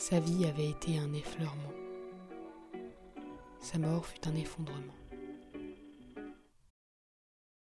Sa vie avait été un effleurement. Sa mort fut un effondrement.